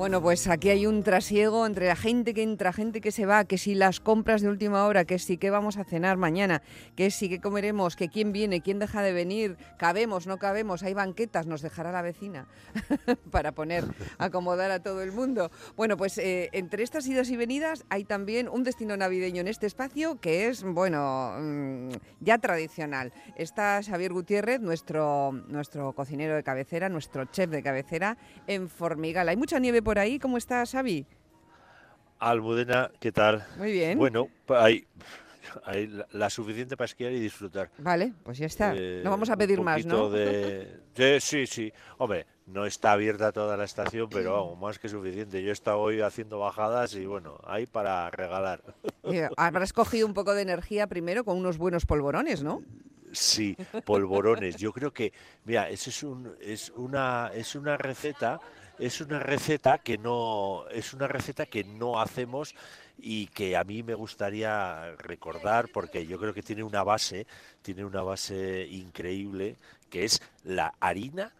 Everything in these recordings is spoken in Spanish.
Bueno, pues aquí hay un trasiego entre la gente que entra, gente que se va, que si las compras de última hora, que si qué vamos a cenar mañana, que si qué comeremos, que quién viene, quién deja de venir, cabemos, no cabemos, hay banquetas, nos dejará la vecina para poner, acomodar a todo el mundo. Bueno, pues eh, entre estas idas y venidas hay también un destino navideño en este espacio que es, bueno, mm, ya tradicional. Está Xavier Gutiérrez, nuestro, nuestro cocinero de cabecera, nuestro chef de cabecera en Formigal. Hay mucha nieve por ahí. ¿Cómo estás, Xavi? Almudena, ¿qué tal? Muy bien. Bueno, hay, hay la, la suficiente para esquiar y disfrutar. Vale, pues ya está. Eh, no vamos a pedir más, ¿no? de- Sí, sí, sí. Hombre, no está abierta toda la estación, pero vamos, más que suficiente. Yo he estado hoy haciendo bajadas y bueno, hay para regalar. Eh, habrás cogido un poco de energía primero con unos buenos polvorones, ¿no? Sí, polvorones. Yo creo que, mira, eso es un, es una, es una receta, es una receta que no, es una receta que no hacemos y que a mí me gustaría recordar porque yo creo que tiene una base, tiene una base increíble, que es la harina,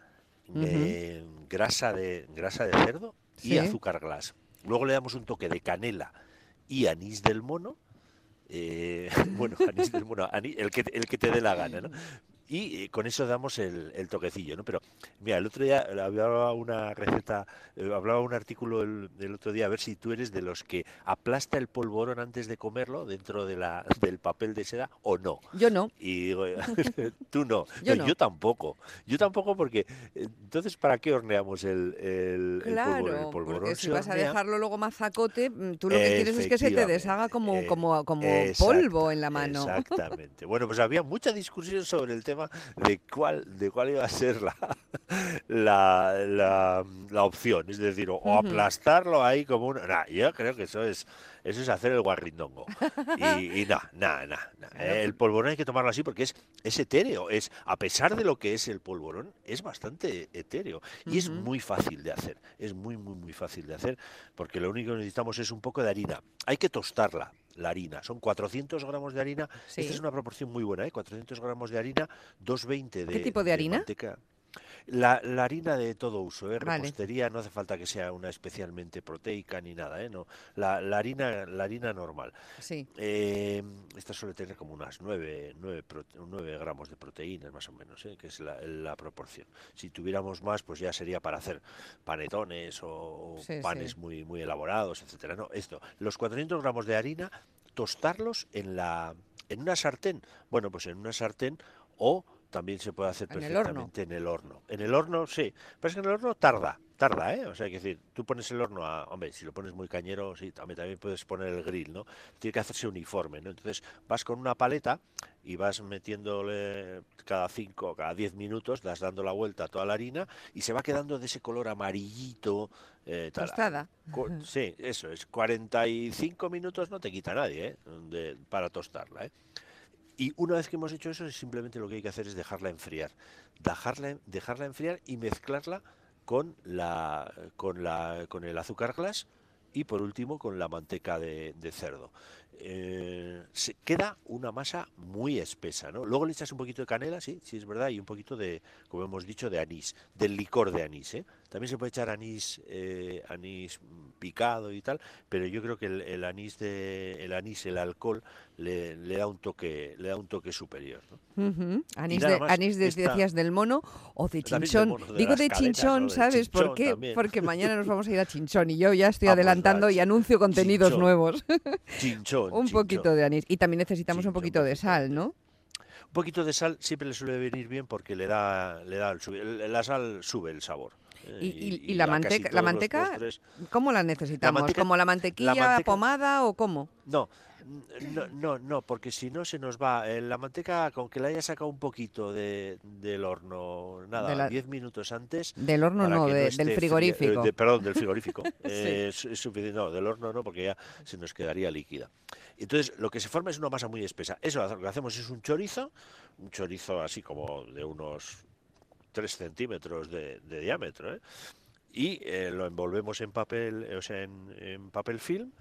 eh, grasa de, grasa de cerdo y Sí. azúcar glass. Luego le damos un toque de canela y anís del mono. eh, bueno, anís del mono, ani- el, que, el que te dé la gana, ¿no? Y eh, con eso damos el, el toquecillo, ¿no? Pero, mira, el otro día hablaba una receta, eh, hablaba un artículo el, el otro día, a ver si tú eres de los que aplasta el polvorón antes de comerlo dentro de la, del papel de seda o no. Yo no. Y digo, tú no. Yo No, yo tampoco. Yo tampoco porque, eh, entonces, ¿para qué horneamos el, el, polvorón? Claro, polvorón porque si vas a dejarlo luego mazacote, mm, tú lo que quieres es que se te deshaga como, eh, como, como polvo en la mano. Exactamente. Bueno, pues había mucha discusión sobre el tema de cuál, de cuál iba a ser la, la, la, la opción. Es decir, o, aplastarlo ahí como un... Nah, yo creo que eso es, eso es hacer el guarrindongo. Y, nada, nada, nada. El polvorón hay que tomarlo así porque es, es etéreo. Es, a pesar de lo que es el polvorón, es bastante etéreo. Y es muy fácil de hacer. Es muy, muy, muy fácil de hacer porque lo único que necesitamos es un poco de harina. Hay que tostarla, la harina. Son 400 gramos de harina. Sí. Esta es una proporción muy buena, ¿eh? 400 gramos de harina, 220 de ¿Qué tipo de harina? manteca. La, la harina de todo uso, ¿eh? Vale. repostería, no hace falta que sea una especialmente proteica ni nada, ¿eh? No, la, la harina, la harina normal. Sí. Eh, esta suele tener como unas 9, 9, prote- 9 gramos de proteínas más o menos, ¿eh? que es la, la proporción. Si tuviéramos más, pues ya sería para hacer panetones o Sí, sí. panes muy, muy elaborados, etcétera. No, esto, los 400 gramos de harina, tostarlos en la en una sartén. Bueno, pues en una sartén o también se puede hacer En el horno. perfectamente en el horno. En el horno, sí. Pero es que en el horno tarda, tarda, ¿eh? O sea, hay que decir, tú pones el horno a, hombre, si lo pones muy cañero, sí, también, también puedes poner el grill, ¿no? Tiene que hacerse uniforme, ¿no? Entonces vas con una paleta y vas metiéndole cada 5, cada 10 minutos, das dando la vuelta a toda la harina y se va quedando de ese color amarillito. eh. Tostada. Sí, eso es. 45 minutos no te quita nadie, ¿eh? De- para tostarla, ¿eh? Y una vez que hemos hecho eso, simplemente lo que hay que hacer es dejarla enfriar. Dejarla, dejarla enfriar y mezclarla con, la, con, la, con el azúcar glass y por último con la manteca de, cerdo. Eh, se queda una masa muy espesa, ¿no? Luego le echas un poquito de canela, sí, sí es verdad, y un poquito de, como hemos dicho, de anís, del licor de anís, ¿eh? También se puede echar anís, eh, anís picado y tal, pero yo creo que el, el anís de, el anís, el alcohol, le, le da un toque, le da un toque superior. Anís, de, más, anís de, esta- decías del mono o de chinchón. mono, de Digo de chinchón, ¿sabes por qué? también. Porque mañana nos vamos a ir a chinchón y yo ya estoy adelantando y anuncio contenidos chinchón. nuevos. Chinchón. un poquito de anís. Y también necesitamos un poquito de sal, ¿no? Un poquito de sal siempre le suele venir bien porque le da, le da el la sal sube el sabor. ¿eh? Y, y- y la, manteca, la manteca, ¿cómo la necesitamos? manteca- ¿Como la mantequilla manteca- pomada o cómo? No, no, no, no, porque si no se nos va. eh, la manteca, con que la haya sacado un poquito de, del horno, nada, De la- 10 minutos antes. Del horno no, de- del fría- frigorífico. eh, de- perdón, del frigorífico. eh, es, es suficiente. No, del horno no, porque ya se nos quedaría líquida. Entonces, lo que se forma es una masa muy espesa. Eso lo que hacemos es un chorizo, un chorizo así como de unos 3 centímetros de, diámetro, ¿eh? y eh, lo envolvemos en papel, o sea, en, en papel film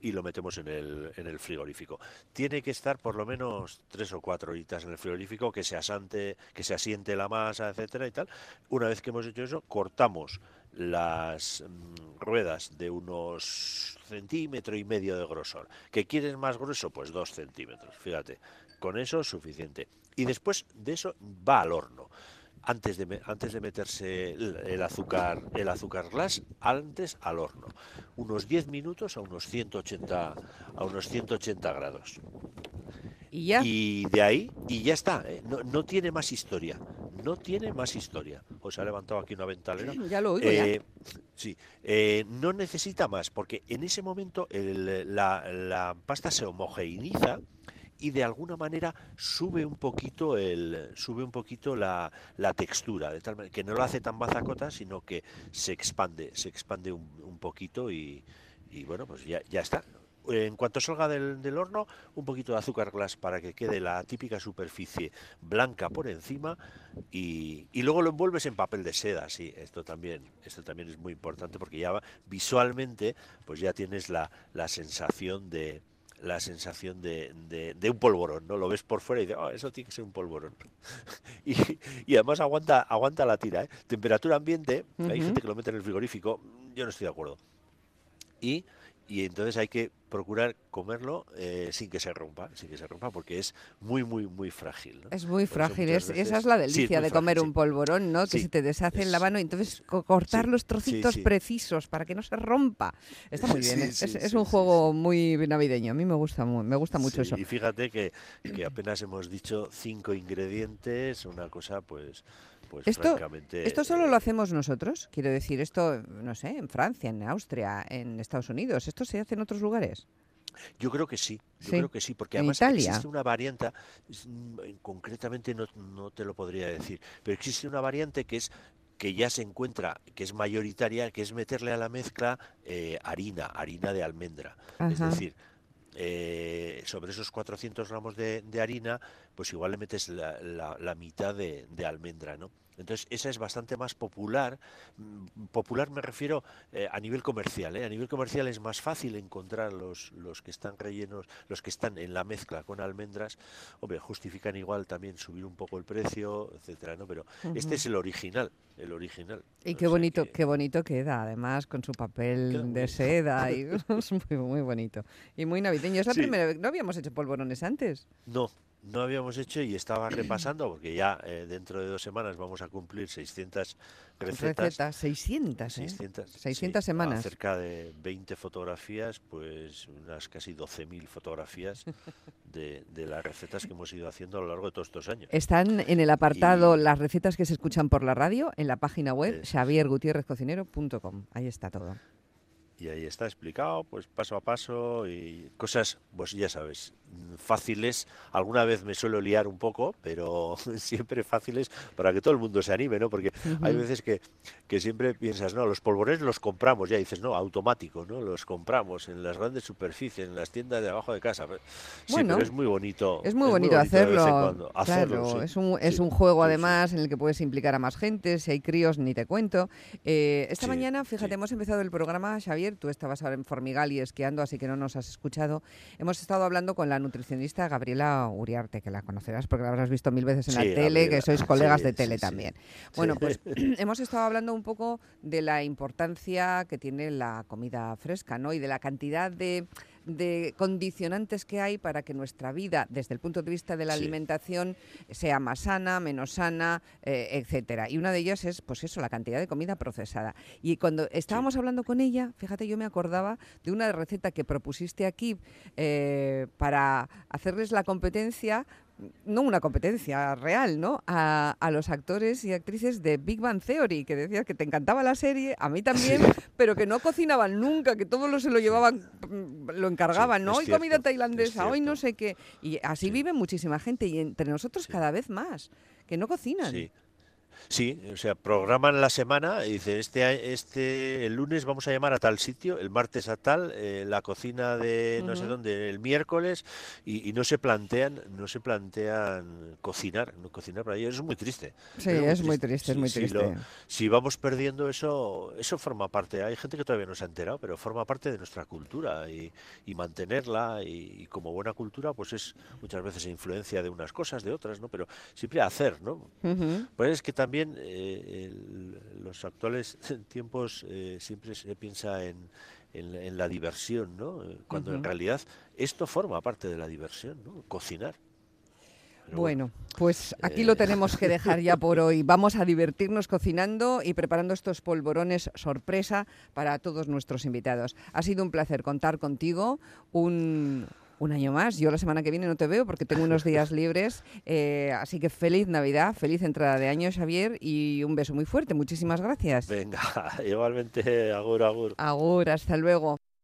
y lo metemos en el, en el frigorífico. Tiene que estar por lo menos tres o cuatro horitas en el frigorífico, que se asante, que se asiente la masa, etcétera y tal. Una vez que hemos hecho eso, cortamos las mm, ruedas de unos centímetro y medio de grosor. ¿Que quieres más grueso? Pues dos centímetros, fíjate. Con eso es suficiente. Y después de eso va al horno antes de, antes de meterse el, azúcar el azúcar glass antes al horno unos 10 minutos a unos 180 a unos 180 grados y ya y de ahí y ya está ¿eh? no, no, tiene más historia no tiene más historia. Os ha levantado aquí una ventalera ya lo oigo ya. Eh, sí. Eh, no necesita más porque en ese momento el, la, la pasta se homogeneiza y de alguna manera sube un poquito el sube un poquito la, la textura. De tal manera que no lo hace tan bazacota sino que se expande se expande un, un poquito y, y, bueno pues ya, ya está en cuanto salga del, del, horno un poquito de azúcar glass para que quede la típica superficie blanca por encima y, y luego lo envuelves en papel de seda sí esto también esto también es muy importante porque ya visualmente pues ya tienes la, la sensación de la sensación de, de, de, un polvorón, ¿no? Lo ves por fuera y dices, oh, eso tiene que ser un polvorón. y, y, además aguanta, aguanta la tira, ¿eh? Temperatura ambiente, uh -huh. hay gente que lo mete en el frigorífico, yo no estoy de acuerdo. Y y entonces hay que procurar comerlo eh, sin que se rompa, sin que se rompa, porque es muy, muy, muy frágil. ¿no? Es muy frágil, es, veces... esa es la delicia sí, es de comer un polvorón, ¿no? Que se te deshace es... en la mano y entonces cortar los trocitos precisos para que no se rompa. Está muy bien, es, es, un juego muy navideño, a mí me gusta, me gusta mucho eso. Y fíjate que, que apenas hemos dicho cinco ingredientes, una cosa pues pues esto, esto solo lo hacemos nosotros, quiero decir, esto, no sé, en Francia, en Austria, en Estados Unidos, ¿esto se hace en otros lugares? Yo creo que sí, yo sí. creo que sí, porque además existe una variante, mm, concretamente no, no te lo podría decir, pero existe una variante que es que ya se encuentra, que es mayoritaria, que es meterle a la mezcla eh, harina, harina de almendra. Ajá. Es decir, eh, sobre esos 400 gramos de, harina, pues igual le metes la mitad de, de, almendra, ¿no? Entonces, esa es bastante más popular. Mm, popular me refiero eh, a nivel comercial. ¿eh? A nivel comercial es más fácil encontrar los, los que están rellenos, los que están en la mezcla con almendras. Hombre, justifican igual también subir un poco el precio, etcétera, ¿no? Pero uh -huh. este es el original, el original. Y qué bonito, que... qué bonito queda, además, con su papel queda de seda. Y, es muy, muy bonito. Y muy navideño. Es la sí. primera vez. ¿No habíamos hecho polvorones antes? No, no habíamos hecho y estaba repasando porque ya eh, dentro de dos semanas vamos a cumplir 600 recetas. Recetas, 600, 600, ¿eh? 600 sí, semanas. Cerca de 20 fotografías, pues unas casi 12.000 fotografías de, de, las recetas que hemos ido haciendo a lo largo de todos estos años. Están en el apartado y... las recetas que se escuchan por la radio en la página web xaviergutierrezcocinero.com. Ahí está todo y ahí está explicado, pues paso a paso y cosas, pues ya sabes, fáciles. Alguna vez me suelo liar un poco, pero siempre fáciles para que todo el mundo se anime, ¿no? Porque uh -huh. hay veces que, que, siempre piensas, no, los polvorones los compramos, ya dices, no, automático, ¿no? Los compramos en las grandes superficies, en las tiendas de abajo de casa. Sí, bueno, pero es muy bonito. Es muy, es bonito, muy bonito hacerlo. hacerlo claro, sí. es, un, es sí, un juego además en el que puedes implicar a más gente, si hay críos, ni te cuento. Eh, esta mañana, fíjate, hemos empezado el programa, Xavier, tú estabas ahora en Formigal y esquiando, así que no nos has escuchado. Hemos estado hablando con la nutricionista Gabriela Uriarte, que la conocerás porque la habrás visto mil veces en sí, la tele, Gabriela. que sois colegas sí, de tele sí, también. Bueno, pues hemos estado hablando un poco de la importancia que tiene la comida fresca, ¿no? Y de la cantidad de de condicionantes que hay para que nuestra vida, desde el punto de vista de la sí. alimentación, sea más sana, menos sana, eh, etcétera. Y una de ellas es, pues eso, la cantidad de comida procesada. Y cuando estábamos sí. hablando con ella, fíjate, yo me acordaba de una receta que propusiste aquí eh, para hacerles la competencia no una competencia real, ¿no? A, a, los actores y actrices de Big Bang Theory, que decías que te encantaba la serie, a mí también, sí. pero que no cocinaban nunca, que todo lo se lo llevaban, mm, lo encargaban, sí, ¿no? Hoy comida tailandesa, hoy no sé qué. Y así vive muchísima gente y entre nosotros cada vez más, que no cocinan. Sí. Sí, o sea, programan la semana y dicen, este, este, el lunes vamos a llamar a tal sitio, el martes a tal, eh, la cocina de no uh -huh. sé dónde, el miércoles, y, y, no se plantean, no se plantean cocinar, no cocinar para ellos es muy triste. Sí, es muy, es muy triste, es muy si, triste. Si, lo, si, vamos perdiendo eso, eso forma parte, hay gente que todavía no se ha enterado, pero forma parte de nuestra cultura y, y mantenerla y, y, como buena cultura, pues es muchas veces influencia de unas cosas, de otras, ¿no? Pero siempre hacer, ¿no? Uh -huh. Pues es que también también eh, el, los actuales tiempos eh, siempre se piensa en, en, la diversión, ¿no? Eh, cuando en realidad esto forma parte de la diversión, ¿no? Cocinar. bueno, pues aquí lo tenemos que dejar ya por hoy. Vamos a divertirnos cocinando y preparando estos polvorones sorpresa para todos nuestros invitados. Ha sido un placer contar contigo. Un, un año más. Yo la semana que viene no te veo porque tengo unos días libres. Eh, así que feliz Navidad, feliz entrada de año, Xavier, y un beso muy fuerte. Muchísimas gracias. Venga, igualmente, agur, agur. Agur, hasta luego.